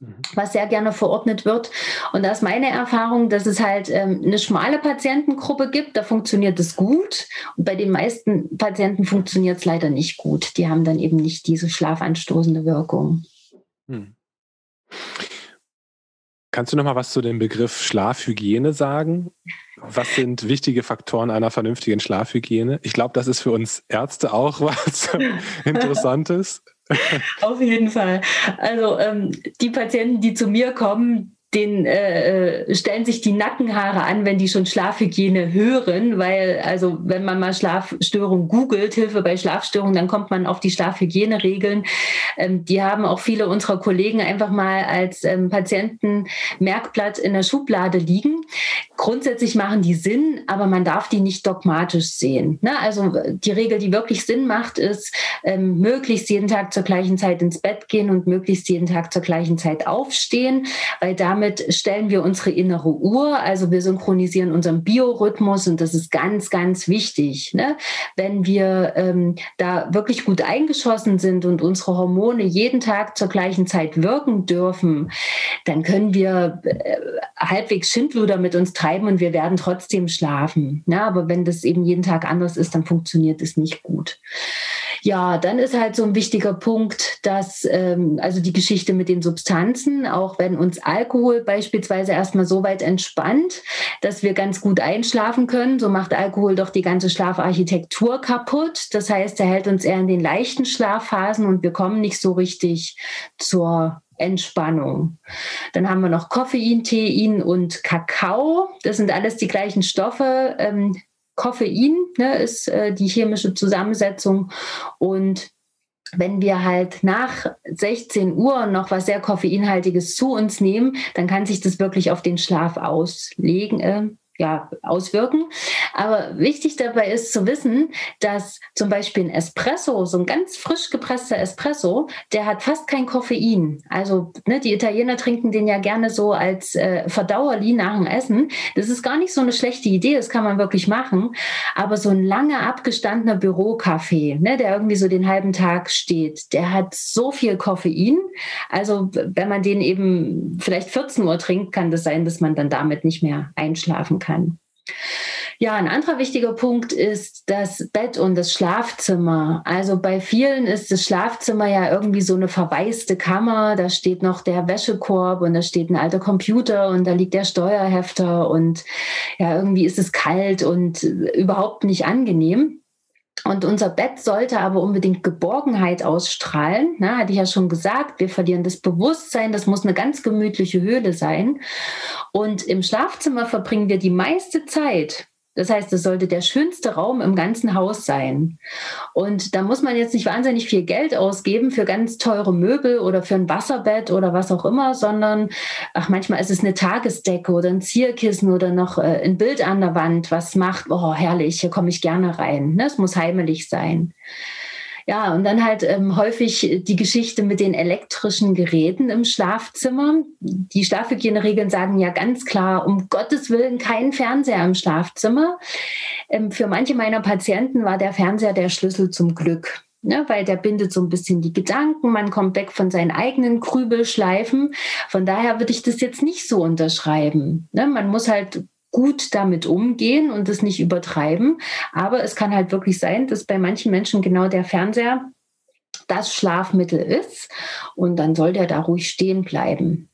Mhm. was sehr gerne verordnet wird. Und da ist meine Erfahrung, dass es halt ähm, eine schmale Patientengruppe gibt, da funktioniert es gut. Und bei den meisten Patienten funktioniert es leider nicht gut. Die haben dann eben nicht diese schlafanstoßende Wirkung. Hm. Kannst du noch mal was zu dem Begriff Schlafhygiene sagen? Was sind wichtige Faktoren einer vernünftigen Schlafhygiene? Ich glaube, das ist für uns Ärzte auch was Interessantes. Auf jeden Fall. Also ähm, die Patienten, die zu mir kommen, den äh, äh, stellen sich die Nackenhaare an, wenn die schon Schlafhygiene hören, weil also wenn man mal Schlafstörung googelt, Hilfe bei Schlafstörungen, dann kommt man auf die Schlafhygieneregeln. Ähm, die haben auch viele unserer Kollegen einfach mal als ähm, Patientenmerkblatt in der Schublade liegen. Grundsätzlich machen die Sinn, aber man darf die nicht dogmatisch sehen. Ne? Also die Regel, die wirklich Sinn macht, ist ähm, möglichst jeden Tag zur gleichen Zeit ins Bett gehen und möglichst jeden Tag zur gleichen Zeit aufstehen, weil da damit stellen wir unsere innere Uhr, also wir synchronisieren unseren Biorhythmus und das ist ganz, ganz wichtig. Ne? Wenn wir ähm, da wirklich gut eingeschossen sind und unsere Hormone jeden Tag zur gleichen Zeit wirken dürfen, dann können wir äh, halbwegs Schindluder mit uns treiben und wir werden trotzdem schlafen. Ne? Aber wenn das eben jeden Tag anders ist, dann funktioniert es nicht gut. Ja, dann ist halt so ein wichtiger Punkt, dass ähm, also die Geschichte mit den Substanzen, auch wenn uns Alkohol beispielsweise erstmal so weit entspannt, dass wir ganz gut einschlafen können, so macht Alkohol doch die ganze Schlafarchitektur kaputt. Das heißt, er hält uns eher in den leichten Schlafphasen und wir kommen nicht so richtig zur Entspannung. Dann haben wir noch Koffein, Tein und Kakao. Das sind alles die gleichen Stoffe. Ähm, Koffein ne, ist äh, die chemische Zusammensetzung. Und wenn wir halt nach 16 Uhr noch was sehr koffeinhaltiges zu uns nehmen, dann kann sich das wirklich auf den Schlaf auslegen, äh, ja, auswirken. Aber wichtig dabei ist zu wissen, dass zum Beispiel ein Espresso, so ein ganz frisch gepresster Espresso, der hat fast kein Koffein. Also ne, die Italiener trinken den ja gerne so als äh, Verdauerli nach dem Essen. Das ist gar nicht so eine schlechte Idee, das kann man wirklich machen. Aber so ein lange abgestandener Bürokaffee, ne, der irgendwie so den halben Tag steht, der hat so viel Koffein. Also wenn man den eben vielleicht 14 Uhr trinkt, kann das sein, dass man dann damit nicht mehr einschlafen kann kann. Ja, ein anderer wichtiger Punkt ist das Bett und das Schlafzimmer. Also bei vielen ist das Schlafzimmer ja irgendwie so eine verwaiste Kammer. Da steht noch der Wäschekorb und da steht ein alter Computer und da liegt der Steuerhefter und ja, irgendwie ist es kalt und überhaupt nicht angenehm. Und unser Bett sollte aber unbedingt Geborgenheit ausstrahlen. Na, hatte ich ja schon gesagt, wir verlieren das Bewusstsein. Das muss eine ganz gemütliche Höhle sein. Und im Schlafzimmer verbringen wir die meiste Zeit das heißt, es sollte der schönste Raum im ganzen Haus sein. Und da muss man jetzt nicht wahnsinnig viel Geld ausgeben für ganz teure Möbel oder für ein Wasserbett oder was auch immer, sondern ach, manchmal ist es eine Tagesdecke oder ein Zierkissen oder noch äh, ein Bild an der Wand, was macht, oh herrlich, hier komme ich gerne rein. Ne? Es muss heimelig sein. Ja, und dann halt ähm, häufig die Geschichte mit den elektrischen Geräten im Schlafzimmer. Die Schlafhygieneregeln sagen ja ganz klar, um Gottes Willen kein Fernseher im Schlafzimmer. Ähm, für manche meiner Patienten war der Fernseher der Schlüssel zum Glück. Ne, weil der bindet so ein bisschen die Gedanken, man kommt weg von seinen eigenen Grübelschleifen. Von daher würde ich das jetzt nicht so unterschreiben. Ne, man muss halt gut damit umgehen und es nicht übertreiben. Aber es kann halt wirklich sein, dass bei manchen Menschen genau der Fernseher das Schlafmittel ist und dann soll der da ruhig stehen bleiben.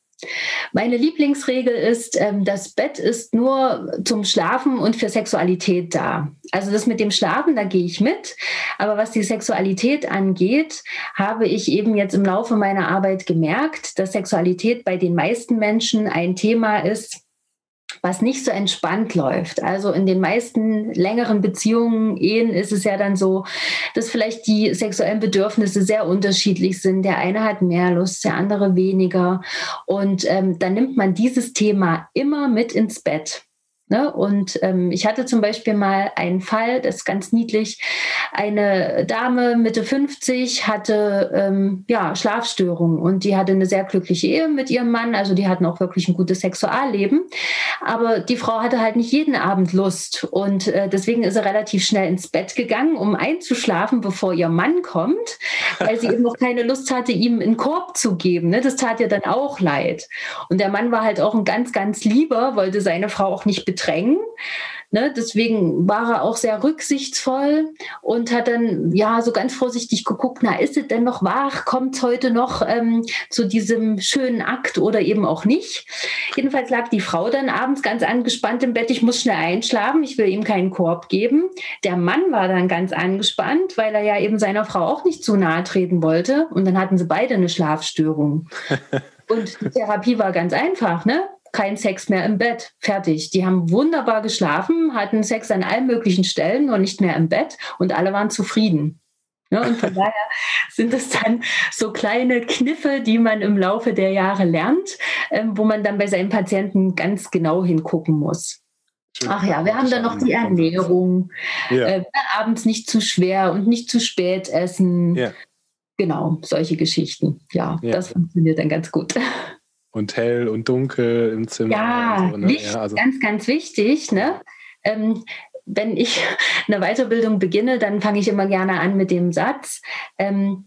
Meine Lieblingsregel ist, ähm, das Bett ist nur zum Schlafen und für Sexualität da. Also das mit dem Schlafen, da gehe ich mit. Aber was die Sexualität angeht, habe ich eben jetzt im Laufe meiner Arbeit gemerkt, dass Sexualität bei den meisten Menschen ein Thema ist, was nicht so entspannt läuft. Also in den meisten längeren Beziehungen, Ehen ist es ja dann so, dass vielleicht die sexuellen Bedürfnisse sehr unterschiedlich sind. Der eine hat mehr Lust, der andere weniger. Und ähm, dann nimmt man dieses Thema immer mit ins Bett. Ne? Und ähm, ich hatte zum Beispiel mal einen Fall, das ist ganz niedlich. Eine Dame Mitte 50 hatte ähm, ja, Schlafstörungen und die hatte eine sehr glückliche Ehe mit ihrem Mann. Also die hatten auch wirklich ein gutes Sexualleben. Aber die Frau hatte halt nicht jeden Abend Lust. Und äh, deswegen ist sie relativ schnell ins Bett gegangen, um einzuschlafen, bevor ihr Mann kommt, weil sie eben noch keine Lust hatte, ihm einen Korb zu geben. Ne? Das tat ihr dann auch leid. Und der Mann war halt auch ein ganz, ganz lieber, wollte seine Frau auch nicht streng. Ne, deswegen war er auch sehr rücksichtsvoll und hat dann ja so ganz vorsichtig geguckt, na, ist es denn noch wach? Kommt es heute noch ähm, zu diesem schönen Akt oder eben auch nicht? Jedenfalls lag die Frau dann abends ganz angespannt im Bett, ich muss schnell einschlafen, ich will ihm keinen Korb geben. Der Mann war dann ganz angespannt, weil er ja eben seiner Frau auch nicht zu nahe treten wollte und dann hatten sie beide eine Schlafstörung. Und die Therapie war ganz einfach, ne? Kein Sex mehr im Bett. Fertig. Die haben wunderbar geschlafen, hatten Sex an allen möglichen Stellen und nicht mehr im Bett und alle waren zufrieden. Ja, und von daher sind es dann so kleine Kniffe, die man im Laufe der Jahre lernt, ähm, wo man dann bei seinen Patienten ganz genau hingucken muss. Ach ja, wir haben dann noch die Ernährung. Ja. Äh, abends nicht zu schwer und nicht zu spät essen. Ja. Genau, solche Geschichten. Ja, das funktioniert dann ganz gut und hell und dunkel im Zimmer. Ja, so, ne? Licht, ja also. ganz, ganz wichtig. Ne? Ähm, wenn ich eine Weiterbildung beginne, dann fange ich immer gerne an mit dem Satz, ähm,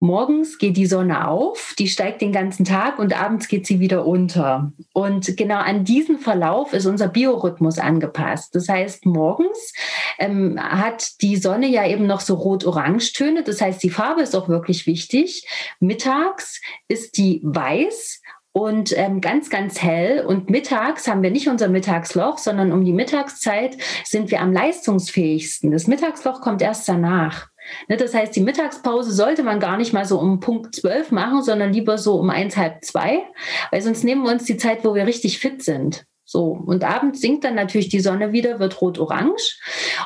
morgens geht die Sonne auf, die steigt den ganzen Tag und abends geht sie wieder unter. Und genau an diesen Verlauf ist unser Biorhythmus angepasst. Das heißt, morgens ähm, hat die Sonne ja eben noch so rot-orange-Töne. Das heißt, die Farbe ist auch wirklich wichtig. Mittags ist die weiß und ähm, ganz, ganz hell. Und mittags haben wir nicht unser Mittagsloch, sondern um die Mittagszeit sind wir am leistungsfähigsten. Das Mittagsloch kommt erst danach. Ne, das heißt, die Mittagspause sollte man gar nicht mal so um Punkt 12 machen, sondern lieber so um eins, halb zwei, weil sonst nehmen wir uns die Zeit, wo wir richtig fit sind. So, und abends sinkt dann natürlich die Sonne wieder, wird rot-orange.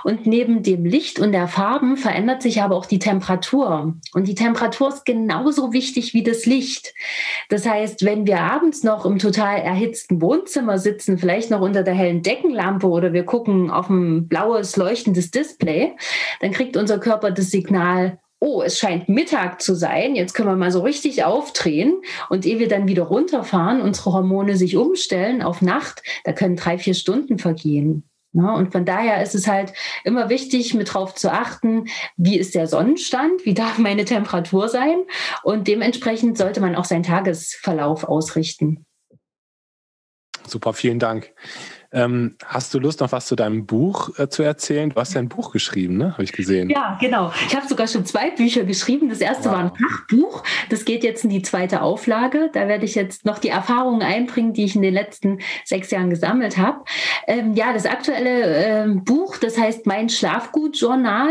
Und neben dem Licht und der Farben verändert sich aber auch die Temperatur. Und die Temperatur ist genauso wichtig wie das Licht. Das heißt, wenn wir abends noch im total erhitzten Wohnzimmer sitzen, vielleicht noch unter der hellen Deckenlampe oder wir gucken auf ein blaues, leuchtendes Display, dann kriegt unser Körper das Signal, oh, es scheint Mittag zu sein, jetzt können wir mal so richtig aufdrehen und ehe wir dann wieder runterfahren, unsere Hormone sich umstellen auf Nacht, da können drei, vier Stunden vergehen. Ne? Und von daher ist es halt immer wichtig, mit drauf zu achten, wie ist der Sonnenstand, wie darf meine Temperatur sein und dementsprechend sollte man auch seinen Tagesverlauf ausrichten. Super, vielen Dank. Ähm, hast du Lust, noch was zu deinem Buch äh, zu erzählen? Du hast ja ein Buch geschrieben, ne? Habe ich gesehen. Ja, genau. Ich habe sogar schon zwei Bücher geschrieben. Das erste wow. war ein Fachbuch. Das geht jetzt in die zweite Auflage. Da werde ich jetzt noch die Erfahrungen einbringen, die ich in den letzten sechs Jahren gesammelt habe. Ähm, ja, das aktuelle äh, Buch, das heißt Mein Schlafgut-Journal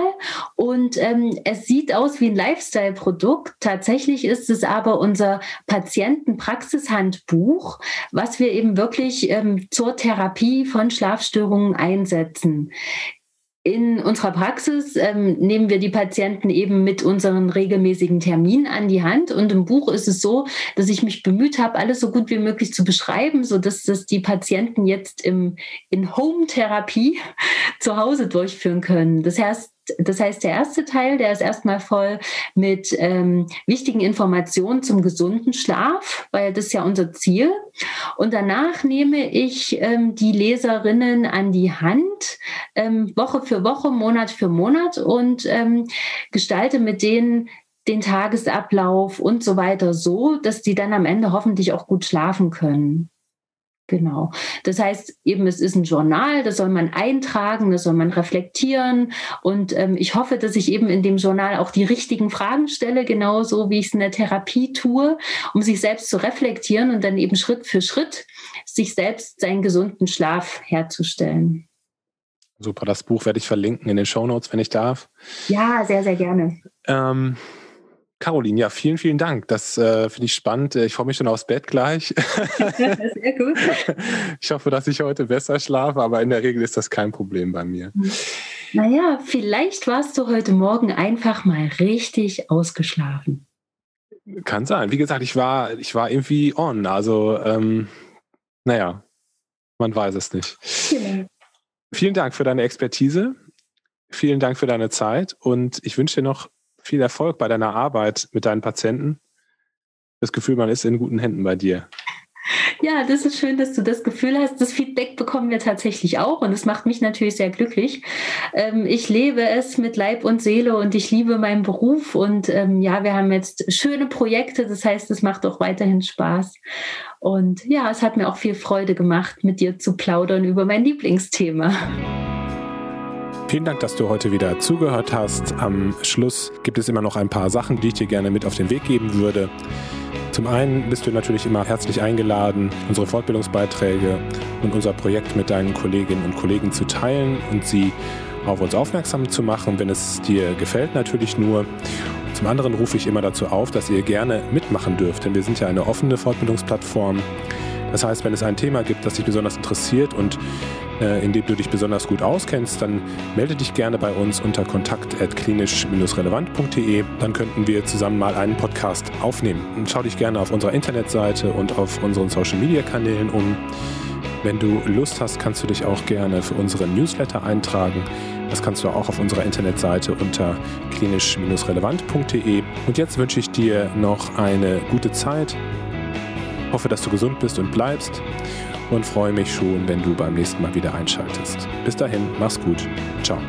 und ähm, es sieht aus wie ein Lifestyle-Produkt. Tatsächlich ist es aber unser Patientenpraxishandbuch, was wir eben wirklich ähm, zur Therapie von Schlafstörungen einsetzen. In unserer Praxis ähm, nehmen wir die Patienten eben mit unseren regelmäßigen Terminen an die Hand. Und im Buch ist es so, dass ich mich bemüht habe, alles so gut wie möglich zu beschreiben, so dass das die Patienten jetzt im, in Home-Therapie zu Hause durchführen können. Das heißt, das heißt, der erste Teil, der ist erstmal voll mit ähm, wichtigen Informationen zum gesunden Schlaf, weil das ist ja unser Ziel. Und danach nehme ich ähm, die Leserinnen an die Hand, ähm, Woche für Woche, Monat für Monat und ähm, gestalte mit denen den Tagesablauf und so weiter so, dass die dann am Ende hoffentlich auch gut schlafen können. Genau. Das heißt eben, es ist ein Journal, das soll man eintragen, das soll man reflektieren. Und ähm, ich hoffe, dass ich eben in dem Journal auch die richtigen Fragen stelle, genauso wie ich es in der Therapie tue, um sich selbst zu reflektieren und dann eben Schritt für Schritt sich selbst seinen gesunden Schlaf herzustellen. Super, das Buch werde ich verlinken in den Show Notes, wenn ich darf. Ja, sehr, sehr gerne. Ähm, Caroline, ja, vielen, vielen Dank. Das äh, finde ich spannend. Ich freue mich schon aufs Bett gleich. Sehr gut. Ich hoffe, dass ich heute besser schlafe, aber in der Regel ist das kein Problem bei mir. Naja, vielleicht warst du heute Morgen einfach mal richtig ausgeschlafen. Kann sein. Wie gesagt, ich war, ich war irgendwie on. Also, ähm, naja, man weiß es nicht. Genau. Vielen Dank für deine Expertise. Vielen Dank für deine Zeit und ich wünsche dir noch viel Erfolg bei deiner Arbeit mit deinen Patienten. Das Gefühl, man ist in guten Händen bei dir. Ja, das ist schön, dass du das Gefühl hast. Das Feedback bekommen wir tatsächlich auch und es macht mich natürlich sehr glücklich. Ähm, ich lebe es mit Leib und Seele und ich liebe meinen Beruf und ähm, ja, wir haben jetzt schöne Projekte. Das heißt, es macht auch weiterhin Spaß. Und ja, es hat mir auch viel Freude gemacht, mit dir zu plaudern über mein Lieblingsthema. Vielen Dank, dass du heute wieder zugehört hast. Am Schluss gibt es immer noch ein paar Sachen, die ich dir gerne mit auf den Weg geben würde. Zum einen bist du natürlich immer herzlich eingeladen, unsere Fortbildungsbeiträge und unser Projekt mit deinen Kolleginnen und Kollegen zu teilen und sie auf uns aufmerksam zu machen, wenn es dir gefällt natürlich nur. Zum anderen rufe ich immer dazu auf, dass ihr gerne mitmachen dürft, denn wir sind ja eine offene Fortbildungsplattform. Das heißt, wenn es ein Thema gibt, das dich besonders interessiert und äh, in dem du dich besonders gut auskennst, dann melde dich gerne bei uns unter kontakt.klinisch-relevant.de. Dann könnten wir zusammen mal einen Podcast aufnehmen. Und schau dich gerne auf unserer Internetseite und auf unseren Social-Media-Kanälen um. Wenn du Lust hast, kannst du dich auch gerne für unseren Newsletter eintragen. Das kannst du auch auf unserer Internetseite unter klinisch-relevant.de. Und jetzt wünsche ich dir noch eine gute Zeit Hoffe, dass du gesund bist und bleibst und freue mich schon, wenn du beim nächsten Mal wieder einschaltest. Bis dahin, mach's gut. Ciao.